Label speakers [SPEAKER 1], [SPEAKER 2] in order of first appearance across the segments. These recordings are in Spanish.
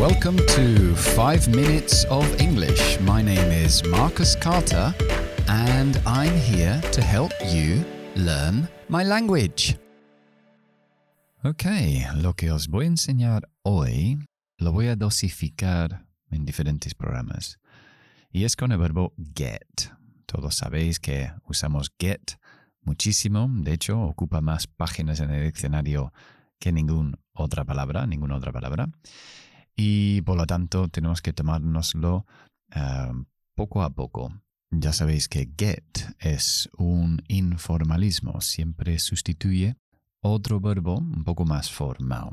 [SPEAKER 1] Welcome to 5 Minutes of English. My name is Marcus Carter, and I'm here to help you learn my language. Ok, lo que os voy a enseñar hoy lo voy a dosificar en diferentes programas. Y es con el verbo get. Todos sabéis que usamos get muchísimo. De hecho, ocupa más páginas en el diccionario que ninguna otra palabra, ninguna otra palabra. Y por lo tanto tenemos que tomárnoslo eh, poco a poco. Ya sabéis que get es un informalismo, siempre sustituye otro verbo un poco más formal.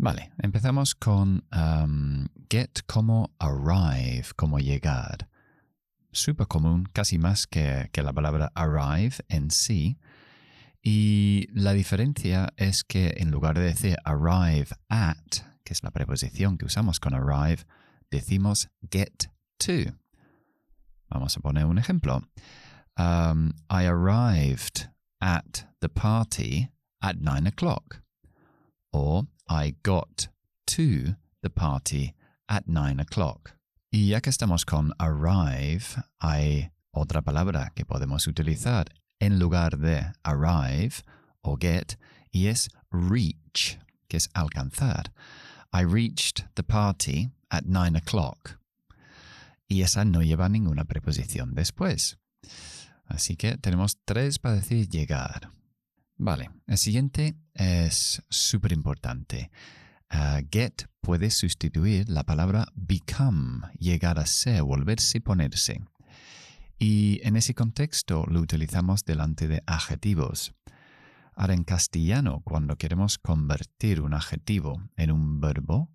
[SPEAKER 1] Vale, empezamos con um, get como arrive, como llegar. Súper común, casi más que, que la palabra arrive en sí. Y la diferencia es que en lugar de decir arrive at, que es la preposición que usamos con arrive, decimos get to. Vamos a poner un ejemplo. Um, I arrived at the party at nine o'clock. Or I got to the party at nine o'clock. Y ya que estamos con arrive, hay otra palabra que podemos utilizar en lugar de arrive o get y es reach, que es alcanzar. I reached the party at nine o'clock. Y esa no lleva ninguna preposición después. Así que tenemos tres para decir llegar. Vale, el siguiente es súper importante. Uh, get puede sustituir la palabra become, llegar a ser, volverse, ponerse. Y en ese contexto lo utilizamos delante de adjetivos. Ahora en castellano, cuando queremos convertir un adjetivo en un verbo,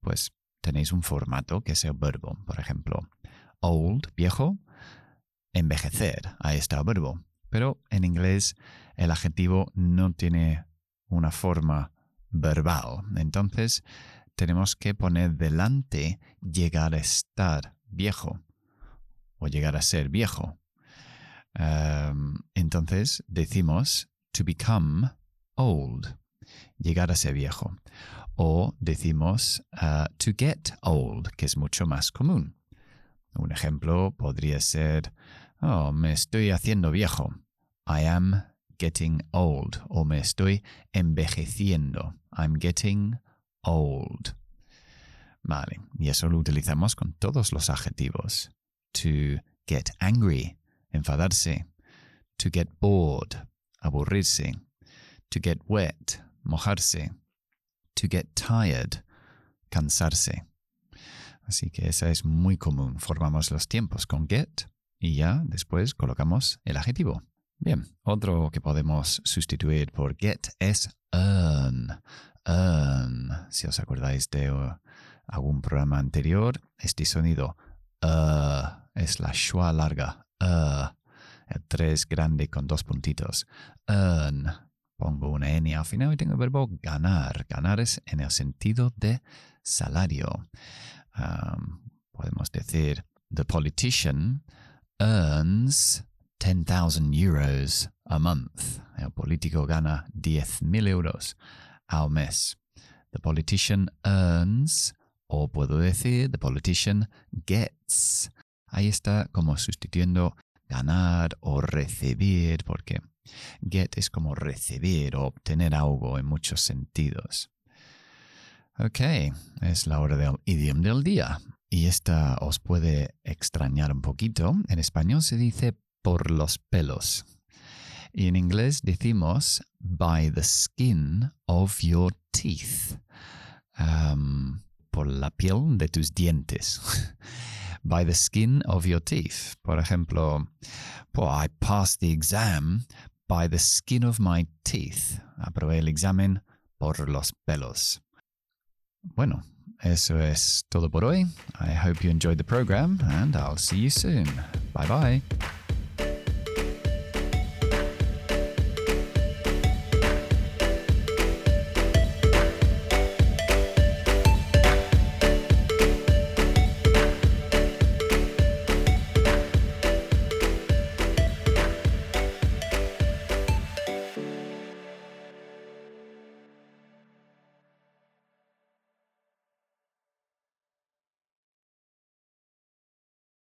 [SPEAKER 1] pues tenéis un formato que es el verbo. Por ejemplo, old, viejo, envejecer, ahí está el verbo. Pero en inglés el adjetivo no tiene una forma verbal. Entonces tenemos que poner delante llegar a estar viejo o llegar a ser viejo. Em, entonces decimos to become old, llegar a ser viejo. O decimos uh, to get old, que es mucho más común. Un ejemplo podría ser, oh, me estoy haciendo viejo. I am getting old. O me estoy envejeciendo. I'm getting old. Vale, y eso lo utilizamos con todos los adjetivos to get angry, enfadarse, to get bored, to get wet, mojarse, to get tired, cansarse. Así que esa es muy común. Formamos los tiempos con get y ya después colocamos el adjetivo. Bien, otro que podemos sustituir por get es earn. Earn. Si os acordáis de uh, algún programa anterior, este sonido uh, es la schwa larga. Uh, el 3 grande con dos puntitos. Earn. Pongo una N al final y tengo el verbo ganar. Ganar es en el sentido de salario. Podemos decir, the politician earns 10,000 euros a month. El político gana 10,000 euros al mes. The politician earns o puedo decir, the politician gets. Ahí está como sustituyendo ganar o recibir, porque get es como recibir o obtener algo en muchos sentidos. Ok, es la hora del idioma del día. Y esta os puede extrañar un poquito. En español se dice por los pelos. Y en inglés decimos by the skin of your teeth. Por la piel de tus dientes. By the skin of your teeth. Por ejemplo, I passed the exam by the skin of my teeth. Aprobé el examen por los pelos. Bueno, eso es todo por hoy. I hope you enjoyed the program and I'll see you soon. Bye bye.